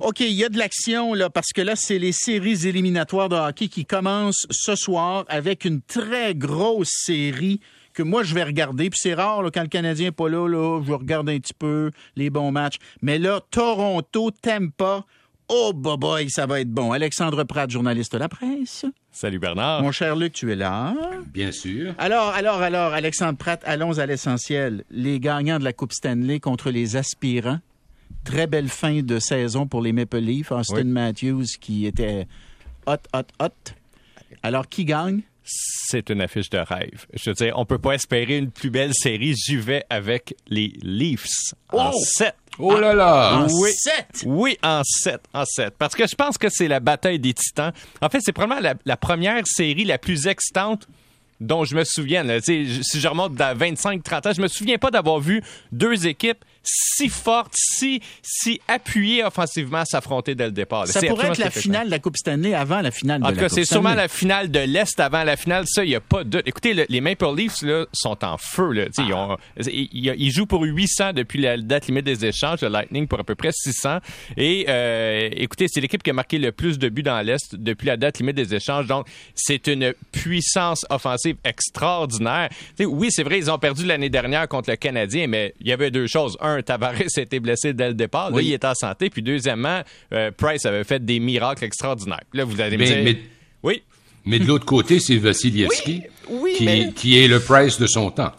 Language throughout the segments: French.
OK, il y a de l'action là parce que là c'est les séries éliminatoires de hockey qui commencent ce soir avec une très grosse série que moi je vais regarder. Puis c'est rare là, quand le Canadien n'est pas là, là, je regarde un petit peu les bons matchs. Mais là, Toronto, Tampa, oh boy, boy ça va être bon. Alexandre Pratt, journaliste de la presse. Salut Bernard. Mon cher Luc, tu es là? Bien sûr. Alors, alors, alors, Alexandre Pratt, allons à l'essentiel. Les gagnants de la Coupe Stanley contre les aspirants. Très belle fin de saison pour les Maple Leafs. Austin Oui. Matthews qui était hot, hot, hot. Alors, qui gagne? C'est une affiche de rêve. Je veux dire, on peut pas espérer une plus belle série. J'y vais avec les Leafs en Oh! 7. Oh là là! En oui. sept! Oui, en 7. En 7. Parce que je pense que c'est la bataille des titans. En fait, c'est probablement la, la première série la plus excitante dont je me souviens. là. Si je remonte à 25-30 ans, je me souviens pas d'avoir vu deux équipes si fortes, si, si appuyées offensivement s'affronter dès le départ. Ça pourrait être la finale de la Coupe Stanley avant la finale de En la tout cas, Coupe c'est sûrement la finale de l'Est avant la finale. Ça, il n'y a pas de. Écoutez, le- les Maple Leafs là, sont en feu. Là. Sais, Ils, ont- ils- jouent pour 800 depuis la date limite des échanges. Le Lightning pour à peu près 600. Et euh, écoutez, c'est l'équipe qui a marqué le plus de buts dans l'Est depuis la date limite des échanges. Donc, c'est une puissance offensive extraordinaire. Tu sais, oui, c'est vrai, ils ont perdu l'année dernière contre le Canadien, mais il y avait deux choses. Un, Tavares a été blessé dès le départ. Là, Oui. il est en santé. Puis deuxièmement, euh, Price avait fait des miracles extraordinaires. Là, vous allez me Mais- dire... mais- Oui. Mais de l'autre côté, c'est Vassilievski Oui, oui, qui, mais- qui est le Price de son temps.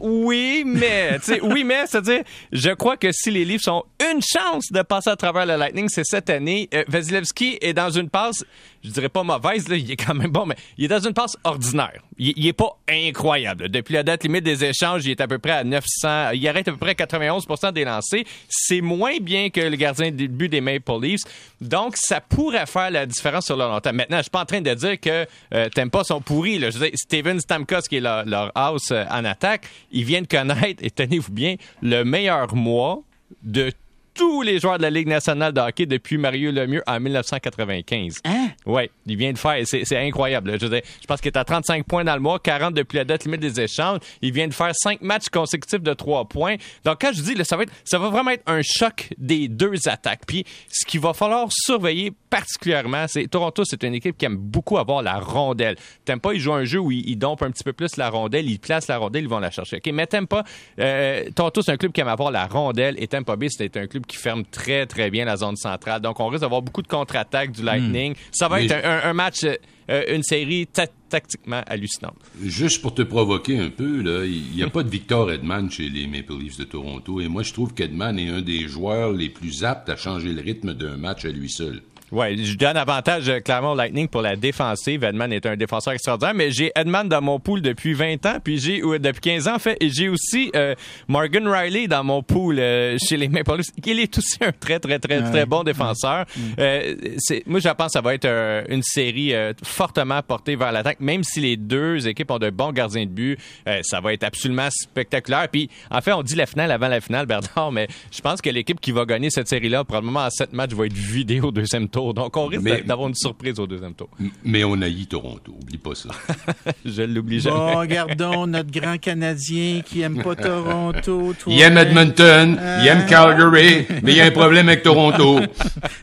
Oui, mais, oui, mais, c'est-à-dire, je crois que si les Leafs ont une chance de passer à travers le Lightning, c'est cette année. Euh, Vasilevski est dans une passe, je dirais pas mauvaise, là, il est quand même bon, mais il est dans une passe ordinaire. Il, il est pas incroyable. Depuis la date limite des échanges, il est à peu près à 900, il arrête à peu près à 91% des lancers. C'est moins bien que le gardien de but des Maple Leafs. Donc, ça pourrait faire la différence sur le long terme. Maintenant, je suis pas en train de dire que euh, Tampa sont pourris. Là. Je veux dire, Steven Stamkos, qui est leur, leur house euh, en attaque, il vient de connaître, et tenez-vous bien, le meilleur mois de tous les joueurs de la Ligue nationale de hockey depuis Mario Lemieux en 1995. Hein? Oui, il vient de faire, c'est incroyable. Je, veux dire, je pense qu'il est à 35 points dans le mois, 40 depuis la date limite des échanges. Il vient de faire 5 matchs consécutifs de 3 points. Donc quand je dis, là, ça, va être, ça va vraiment être un choc des deux attaques. Puis ce qu'il va falloir surveiller particulièrement, c'est Toronto, c'est une équipe qui aime beaucoup avoir la rondelle. T'aimes pas, ils jouent un jeu où ils, ils dompent un petit peu plus la rondelle, ils placent la rondelle, ils vont la chercher. OK, mais t'aimes pas, euh, Toronto, c'est un club qui aime avoir la rondelle et Tampa Bay, c'est un club qui ferme très, très bien la zone centrale. Donc, on risque d'avoir beaucoup de contre-attaques du Lightning. Ça va Être un, un- un match, euh, une série ta- tactiquement hallucinante. Juste pour te provoquer un peu, là, il n'y a pas de Victor Edman chez les Maple Leafs de Toronto. Et moi, je trouve qu'Edman est un des joueurs les plus aptes à changer le rythme d'un match à lui seul. Ouais, je donne avantage euh, clairement au Lightning pour la défensive. Edman est un défenseur extraordinaire, mais j'ai Edman dans mon pool depuis 20 ans, puis j'ai ou, depuis 15 ans en fait, et j'ai aussi euh, Morgan Riley dans mon pool euh, chez les Maple Leafs. Il est aussi un très très très très bon défenseur. Euh, c'est, moi, je pense que ça va être euh, une série euh, fortement portée vers l'attaque, même si les deux équipes ont de bons gardiens de but. euh, ça va être absolument spectaculaire. Puis en fait, on dit la finale avant la finale, Bernard, mais je pense que l'équipe qui va gagner cette série-là, probablement en sept matchs, va être vidée au deuxième tour. Donc, on risque Mais- d'avoir une surprise au deuxième tour. Mais on haït Toronto, oublie pas ça. Je l'oublie jamais. Bon, regardons notre grand Canadien qui aime pas Toronto. toi. Il aime Edmonton, il aime Calgary, mais il y a un problème avec Toronto.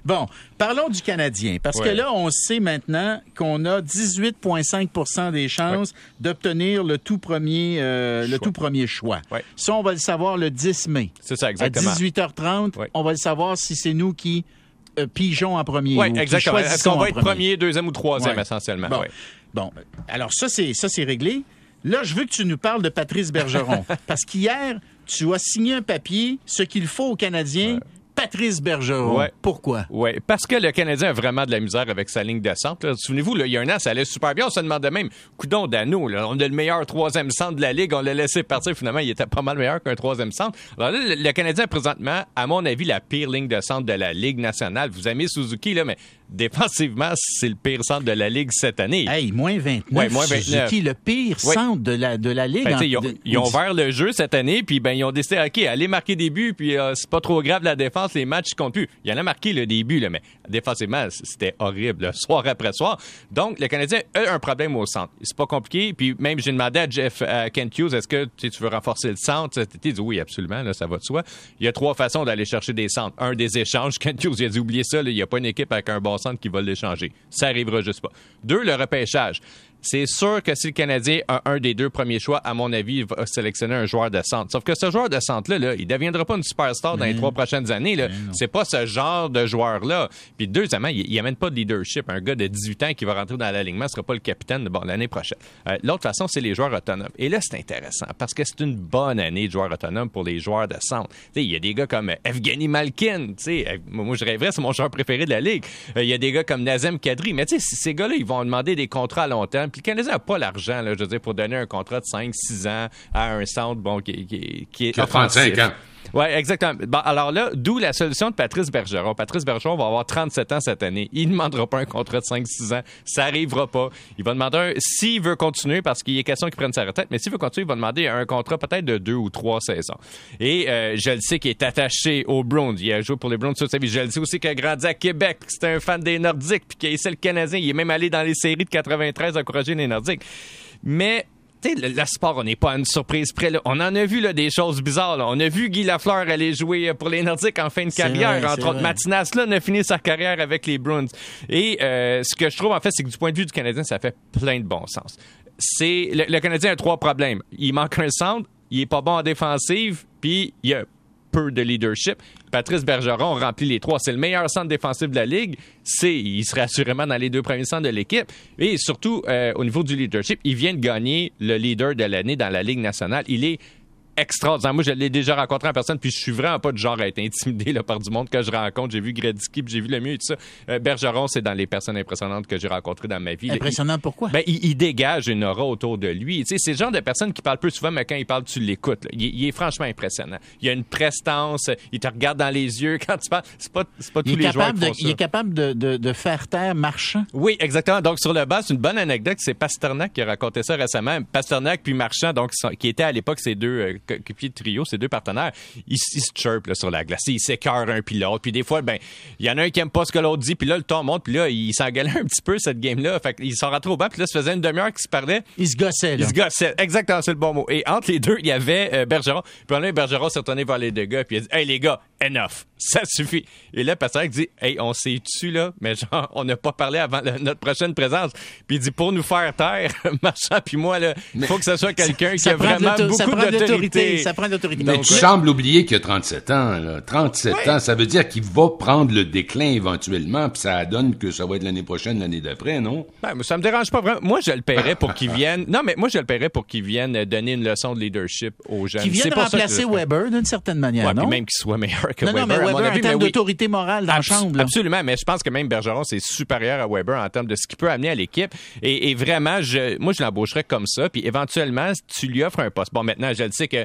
Bon, parlons du Canadien, parce que là, on sait maintenant qu'on a 18,5% des chances d'obtenir le tout premier, euh, le Choix. tout premier choix. Ouais. Ça, on va le savoir le 10 mai. C'est ça, exactement. À 18h30, Ouais. on va le savoir si c'est nous qui euh, pigeons en premier. Oui, exactement. Est-ce qu'on va être premier, deuxième ou troisième, Ouais. essentiellement? Bon. Ouais. Bon, alors ça c'est ça c'est réglé. Là, je veux que tu nous parles de Patrice Bergeron parce qu'hier, tu as signé un papier ce qu'il faut aux Canadiens, Patrice Bergeron. Ouais. Pourquoi? Oui, parce que le Canadien a vraiment de la misère avec sa ligne de centre. Souvenez-vous, il y a un an, ça allait super bien. On se demandait même, coudon d'anneau, là, on a le meilleur troisième centre de la Ligue. On l'a laissé partir. Finalement, il était pas mal meilleur qu'un troisième centre. Alors là, le, le Canadien, présentement, à mon avis, la pire ligne de centre de la Ligue nationale. Vous aimez Suzuki, là, mais défensivement, c'est le pire centre de la Ligue cette année. Hey, moins 29. Ouais, moins 29. Suzuki, le pire Ouais. centre de la de la ligue. Ben, en- ils, ont, ils ont ouvert le jeu cette année, puis ben ils ont décidé, ok, allez marquer des buts, puis euh, c'est pas trop grave la défense, défense, les matchs comptent plus. Il y en a marqué le début, là, mais défensivement, c'était horrible, soir après soir. Donc, le Canadien a un problème au centre. C'est pas compliqué. Puis même, j'ai demandé à Jeff à Kent Hughes, est-ce que tu veux renforcer le centre? Il dit oui, absolument, là, ça va de soi. Il y a trois façons d'aller chercher des centres. Un, des échanges. Kent Hughes, il a dit, oubliez ça, il n'y a pas une équipe avec un bon centre qui va l'échanger. Ça arrivera juste pas. Deux, le repêchage c'est sûr que si le Canadien a un des deux premiers choix, à mon avis, il va sélectionner un joueur de centre. Sauf que ce joueur de centre-là, là, il deviendra pas une superstar dans les trois prochaines années. Là. C'est pas ce genre de joueur-là. Puis deuxièmement, il, il amène pas de leadership. Un gars de 18 ans qui va rentrer dans l'alignement sera pas le capitaine de bon, l'année prochaine. Euh, l'autre façon, c'est les joueurs autonomes. Et là, c'est intéressant parce que c'est une bonne année de joueurs autonomes pour les joueurs de centre. Il y a des gars comme Evgeny Malkin. sais, moi, je rêverais, c'est mon joueur préféré de la Ligue. Il y a des gars comme Nazem Kadri. Mais ces gars-là, ils vont demander des contrats à long terme. Puis le Canadien n'a pas l'argent, je veux dire, pour donner un contrat de 5-6 ans à un centre bon, qui, qui, qui est. Qui a 35 ans. Oui, exactement. Alors là, d'où la solution de Patrice Bergeron. Patrice Bergeron va avoir 37 ans cette année. Il ne demandera pas un contrat de 5-6 ans. Ça n'arrivera pas. Il va demander un, s'il veut continuer, parce qu'il est question qu'il prenne sa retraite, mais s'il veut continuer, il va demander un contrat peut-être de deux ou trois saisons. Et euh, je le sais qu'il est attaché aux Browns. Il a joué pour les Browns toute sa vie. Je le sais aussi qu'il a grandi à Québec, c'est un fan des Nordiques, puis qu'il est le Canadien. Il est même allé dans les séries de 93 encourager les Nordiques. Mais le, sport, on n'est pas à une surprise près. On en a vu là, des choses bizarres. On a vu Guy Lafleur aller jouer pour les Nordiques en fin de carrière. Entre autres, Matinas là, a fini sa carrière avec les Bruins. Et euh, ce que je trouve, en fait, c'est que du point de vue du Canadien, ça fait plein de bon sens. C'est le, le Canadien a trois problèmes. Il manque un centre, il est pas bon en défensive, puis il y a de leadership. Patrice Bergeron remplit les trois. C'est le meilleur centre défensif de la Ligue. C'est, il serait assurément dans les deux premiers centres de l'équipe. Et surtout, euh, au niveau du leadership, il vient de gagner le leader de l'année dans la Ligue nationale. Il est extraordinaire. Moi, je l'ai déjà rencontré en personne, puis je suis vraiment pas de genre à être intimidé là, par du monde que je rencontre. J'ai vu Gretzky, puis j'ai vu le mieux et tout ça. Euh, Bergeron, c'est dans les personnes impressionnantes que j'ai rencontrées dans ma vie. Impressionnant, pourquoi? Ben, il, dégage une aura autour de lui. Tu sais, c'est le genre de personne qui parle peu souvent, mais quand il parle, tu l'écoutes. Il, il, est franchement impressionnant. Il a une prestance, il te regarde dans les yeux quand tu parles. C'est pas, pas tous les joueurs qui font Il est capable de, de, de, faire taire Marchand. Oui, exactement. Donc, sur le bas, c'est une bonne anecdote. C'est Pasternak qui a raconté ça récemment. Pasternak puis Marchand, donc, qui étaient à l'époque ces deux euh, de trio, ces deux partenaires, ils, se chirpent sur la glace. Ils s'écœurent un puis l'autre. Puis des fois, ben, il y en a un qui aime pas ce que l'autre dit, puis là, le ton monte, puis là, il s'engueulait un petit peu, cette game-là. Fait qu'ils sont rentrés au banc, puis là, ça faisait une demi-heure qu'ils se parlaient. Ils se gossaient, là. Ils se gossaient. Exactement, c'est le bon mot. Et entre les deux, il y avait euh, Bergeron. Puis là, Bergeron s'est retourné vers les deux gars, puis il a dit, hey, les gars, enough. Ça suffit. Et là, Patrick dit, hey, on s'est tu là, mais genre, on n'a pas parlé avant notre prochaine présence. Puis il dit, pour nous faire taire, Marchand puis moi, là, il faut que ce soit quelqu'un qui a vraiment beaucoup d'autorité. Ça prend de l'autorité. Mais tu sembles oublier qu'il a 37 ans, là. 37 ans, ça veut dire qu'il va prendre le déclin éventuellement, puis ça donne que ça va être l'année prochaine, l'année d'après, non? Ben, ça me dérange pas vraiment. Moi, je le paierais pour qu'il vienne. Non, mais moi, je le paierais pour qu'il vienne donner une leçon de leadership aux jeunes. Qu'il vienne remplacer Weber d'une certaine manière, ouais, non? même qu'il soit meilleur que non, Weber. Non, mais Weber, en termes d'autorité morale dans la chambre. Absolument, mais je pense que même Bergeron, c'est supérieur à Weber en termes de ce qu'il peut amener à l'équipe. Et, et, vraiment, je, moi, je l'embaucherais comme ça. Puis éventuellement, tu lui offres un poste. Bon, maintenant, je le sais que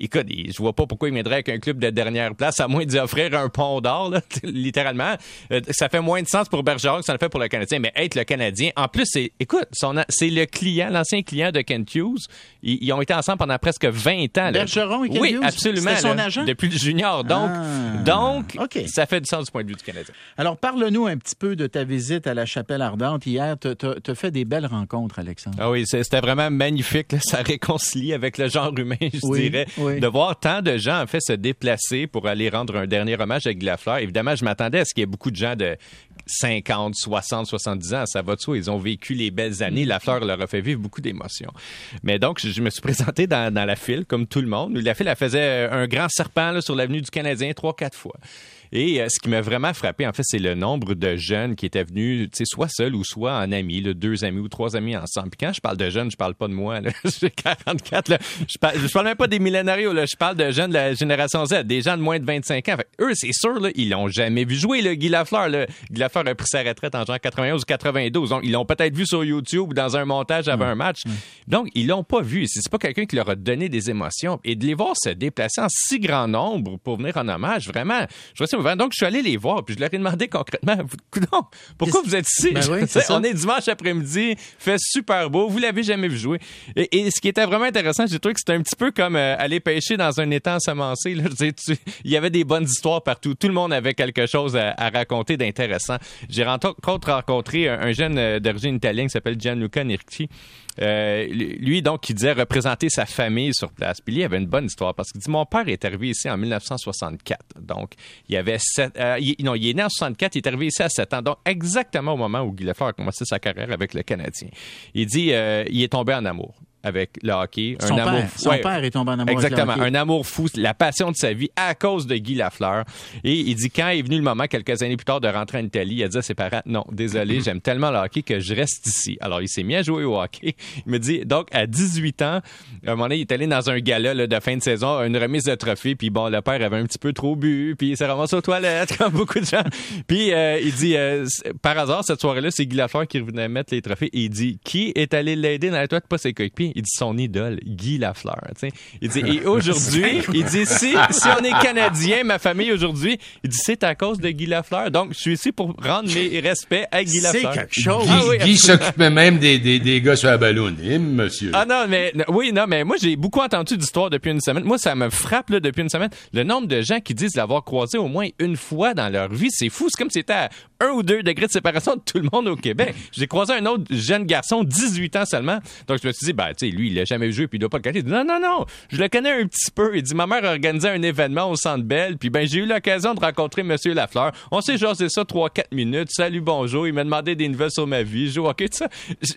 écoute, je vois pas pourquoi il viendrait avec un club de dernière place, à moins d'y offrir un pont d'or, littéralement. Euh, ça fait moins de sens pour Bergeron que ça le fait pour le Canadien, mais être le Canadien, en plus, c'est, écoute, c'est le client, l'ancien client de Kent Hughes. Ils, ont été ensemble pendant presque 20 ans. Bergeron et Kent Oui, absolument. son agent? Depuis le junior. Donc, ah. donc ça fait du sens du point de vue du Canadien. Alors, parle-nous un petit peu de ta visite à la Chapelle Ardente hier. Tu as fait des belles rencontres, Alexandre. Ah oui, c'était vraiment magnifique. Ça réconcilie avec le genre humain, je dirais de voir tant de gens en fait se déplacer pour aller rendre un dernier hommage à Guy Lafleur. Évidemment, je m'attendais à ce qu'il y ait beaucoup de gens de 50, 60, 70 ans. Ça va de soi. Ils ont vécu les belles années. Lafleur leur a fait vivre beaucoup d'émotions. Mais donc, je, me suis présenté dans, la file, comme tout le monde. La file, elle faisait un grand serpent sur l'avenue du Canadien trois, quatre fois. Et euh, ce qui m'a vraiment frappé, en fait, c'est le nombre de jeunes qui étaient venus, tu sais, soit seuls ou soit en amis, deux amis ou trois amis ensemble. Puis quand je parle de jeunes, je parle pas de moi. J'ai 44. Là. Je, parle, je parle même pas des millénarios. Là. Je parle de jeunes de la génération Z, des gens de moins de 25 ans. Fait, eux, c'est sûr, là, ils l'ont jamais vu jouer. Là, Guy Lafleur, là. Guy Lafleur a pris sa retraite en genre 91 ou 92. Donc, ils l'ont peut-être vu sur YouTube ou dans un montage avant un match. Donc, ils l'ont pas vu. C'est pas quelqu'un qui leur a donné des émotions. Et de les voir se déplacer en si grand nombre pour venir en hommage, vraiment, je vois ça, avant. Donc, je suis allé les voir, puis je leur ai demandé concrètement, pourquoi vous êtes ici? Ben oui, on est dimanche après-midi, fait super beau, vous l'avez jamais vu jouer. Et, et ce qui était vraiment intéressant, j'ai trouvé que c'était un petit peu comme euh, aller pêcher dans un étang semencé. Là. Je veux dire, tu- il y avait des bonnes histoires partout. Tout le monde avait quelque chose à, à raconter d'intéressant. J'ai rencontré, rencontré un, un jeune euh, d'origine italienne qui s'appelle Gianluca Nirchi. Euh, lui, donc, qui disait représenter sa famille sur place. Puis lui, il avait une bonne histoire parce qu'il dit Mon père est arrivé ici en 1964. Donc, il avait euh, il- non, il est né en 64, il est arrivé ici à 7 ans. Donc, exactement au moment où Guy Lafleur a commencé sa carrière avec le Canadien. Il dit euh, Il est tombé en amour avec le hockey. Son un amour père, son ouais. père est tombé en amour avec le Exactement, hockey. un amour fou, la passion de sa vie à cause de Guy Lafleur. Et il dit quand est venu le moment, quelques années plus tard, de rentrer en Italie, il a dit à ses parents, non, désolé, j'aime tellement le hockey que je reste ici. Alors, il s'est mis à jouer au hockey. Il me dit, donc, à 18 ans, à un moment donné, il est allé dans un gala là, de fin de saison, une remise de trophée, puis bon, le père avait un petit peu trop bu, puis il s'est ramassé aux toilettes, comme beaucoup de gens. Puis euh, il dit, euh, par hasard, cette soirée-là, c'est Guy Lafleur qui revenait mettre les trophées, et il dit, qui est allé l'aider dans la toilette, pas ses coéquipiers? Il dit, son idole, Guy Lafleur. tu sais. Il dit, et aujourd'hui, il dit, si, si on est Canadien, ma famille aujourd'hui, il dit, c'est à cause de Guy Lafleur. Donc, je suis ici pour rendre mes respects à Guy C'est Lafleur. quelque chose. Guy, Ah oui, Guy s'occupait même des, des, des gars sur la ballonne, monsieur. Ah non, mais oui, non, mais moi j'ai beaucoup entendu d'histoires depuis une semaine. Moi, ça me frappe là, depuis une semaine. Le nombre de gens qui disent l'avoir croisé au moins une fois dans leur vie, c'est fou. C'est comme si c'était à un ou deux degrés de séparation de tout le monde au Québec. J'ai croisé un autre jeune garçon, 18 ans seulement. Donc je me suis dit, ben tu lui, il a jamais joué puis il doit pas le connaître. Il non, non, non, je le connais un petit peu. Il dit, ma mère organisait un événement au Centre Bell, puis ben j'ai eu l'occasion de rencontrer Monsieur Lafleur. On s'est jasé ça 3-4 minutes. Salut, bonjour. Il m'a demandé des nouvelles sur ma vie. Je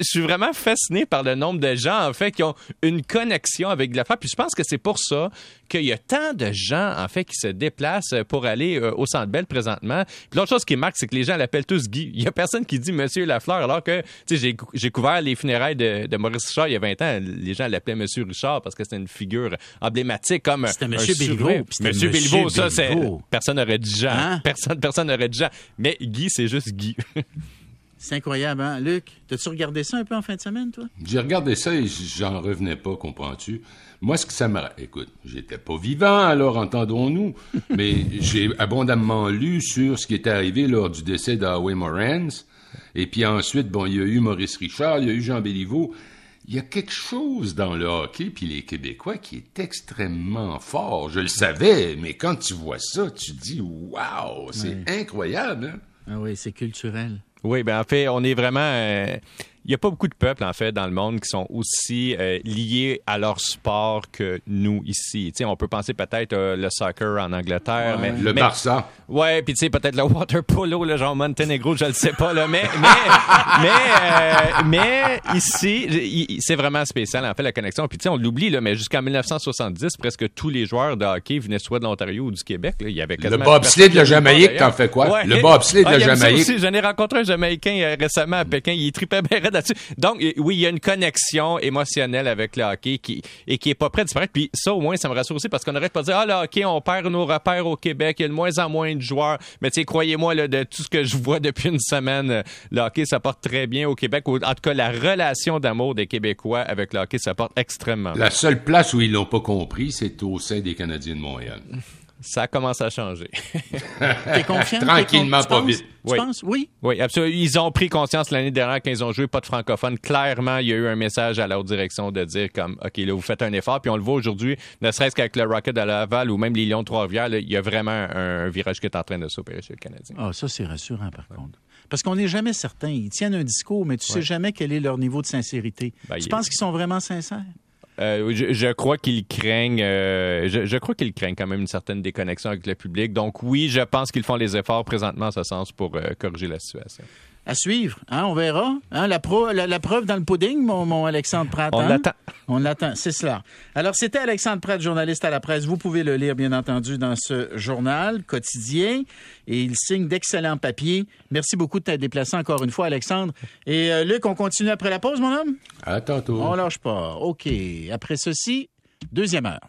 suis vraiment fasciné par le nombre de gens, en fait, qui ont une connexion avec Lafleur. Puis je pense que c'est pour ça qu'il y a tant de gens, en fait, qui se déplacent pour aller euh, au Centre Bell présentement. Puis l'autre chose qui marque, c'est que les gens l'appellent tous Guy. Il y a personne qui dit Monsieur Lafleur, alors que, tu sais, j'ai, cou- j'ai couvert les funérailles de, de Maurice Richard il y a 20 ans. Les gens l'appelaient Monsieur Richard parce que c'était une figure emblématique comme C'était Monsieur. Béliveau, Monsieur Monsieur Béliveau, ça, c'est... Personne n'aurait dit Jean. Hein? Personne, personne n'aurait dit Jean. Mais Guy, c'est juste Guy. C'est incroyable, hein? Luc, t'as-tu regardé ça un peu en fin de semaine, toi? J'ai regardé ça et j'en revenais pas, comprends-tu? Moi, ce que ça m'a... Écoute, j'étais pas vivant, alors entendons-nous, mais j'ai abondamment lu sur ce qui était arrivé lors du décès d'Howie Morans. Et puis ensuite, bon, il y a eu Maurice Richard, il y a eu Jean Béliveau. Il y a quelque chose dans le hockey, puis les Québécois, qui est extrêmement fort. Je le savais, mais quand tu vois ça, tu dis, waouh, c'est incroyable, hein? Ah oui, c'est culturel. Oui, ben en fait, on est vraiment. euh, il n'y a pas beaucoup de peuples, en fait, dans le monde qui sont aussi euh, liés à leur sport que nous ici. Tu sais, on peut penser peut-être euh, le soccer en Angleterre, mais. Le mais- Barça. Ouais, puis tu sais, peut-être le water polo, le genre Monténégro, je le sais pas, là, mais, mais, mais, euh, mais ici, c'est vraiment spécial, en fait, la connexion. Puis tu sais, on l'oublie, là, mais jusqu'en 1970, presque tous les joueurs de hockey venaient soit de l'Ontario ou du Québec, là. Il y avait Le bobsleigh de la Jamaïque, t'en fais quoi? Le bobsleigh de Ah, la Jamaïque. J'en ai rencontré un Jamaïcain euh, récemment à Pékin. Il tripait bien là-dessus. Donc, oui, il y a une connexion émotionnelle avec le hockey qui, et qui est pas prêt de disparaître. Puis ça, au moins, ça me rassure aussi parce qu'on n'arrête pas de dire, ah, le hockey, on perd nos repères au Québec. Il y a de moins en moins de joueurs. Mais tu sais, croyez-moi, de tout ce que je vois depuis une semaine, le hockey, ça porte très bien au Québec. En tout cas, la relation d'amour des Québécois avec le hockey, ça porte extrêmement bien. La seule place où ils l'ont pas compris, c'est au sein des Canadiens de Montréal. Ça commence à changer. T'es confiant? Tranquillement, tu pas penses? vite. Tu Oui. penses? Oui. Oui, absolument. Ils ont pris conscience l'année dernière quand ils ont joué pas de francophones. Clairement, il y a eu un message à leur direction de dire comme, OK, là, vous faites un effort. Puis on le voit aujourd'hui, ne serait-ce qu'avec le Rocket à Laval ou même les Lions de Trois-Rivières, il y a vraiment un, un virage qui est en train de s'opérer chez le Canadien. Ah, ça, c'est rassurant, par contre. Parce qu'on n'est jamais certain. Ils tiennent un discours, mais tu sais jamais quel est leur niveau de sincérité. Ben, tu penses qu'ils sont vraiment sincères? Euh, je, je crois qu'ils craignent, euh, je, je crois qu'ils craignent quand même une certaine déconnexion avec le public. Donc oui, je pense qu'ils font les efforts présentement en ce sens pour euh, corriger la situation. À suivre, hein, on verra. Hein, la, pro- la, la preuve dans le pudding, mon, mon Alexandre Pratt. On l'attend. On l'attend, c'est cela. Alors, c'était Alexandre Pratt, journaliste à la presse. Vous pouvez le lire, bien entendu, dans ce journal quotidien. Et il signe d'excellents papiers. Merci beaucoup de t'être déplacé encore une fois, Alexandre. Et euh, Luc, on continue après la pause, mon homme? À tantôt. On lâche pas. OK. Après ceci, deuxième heure.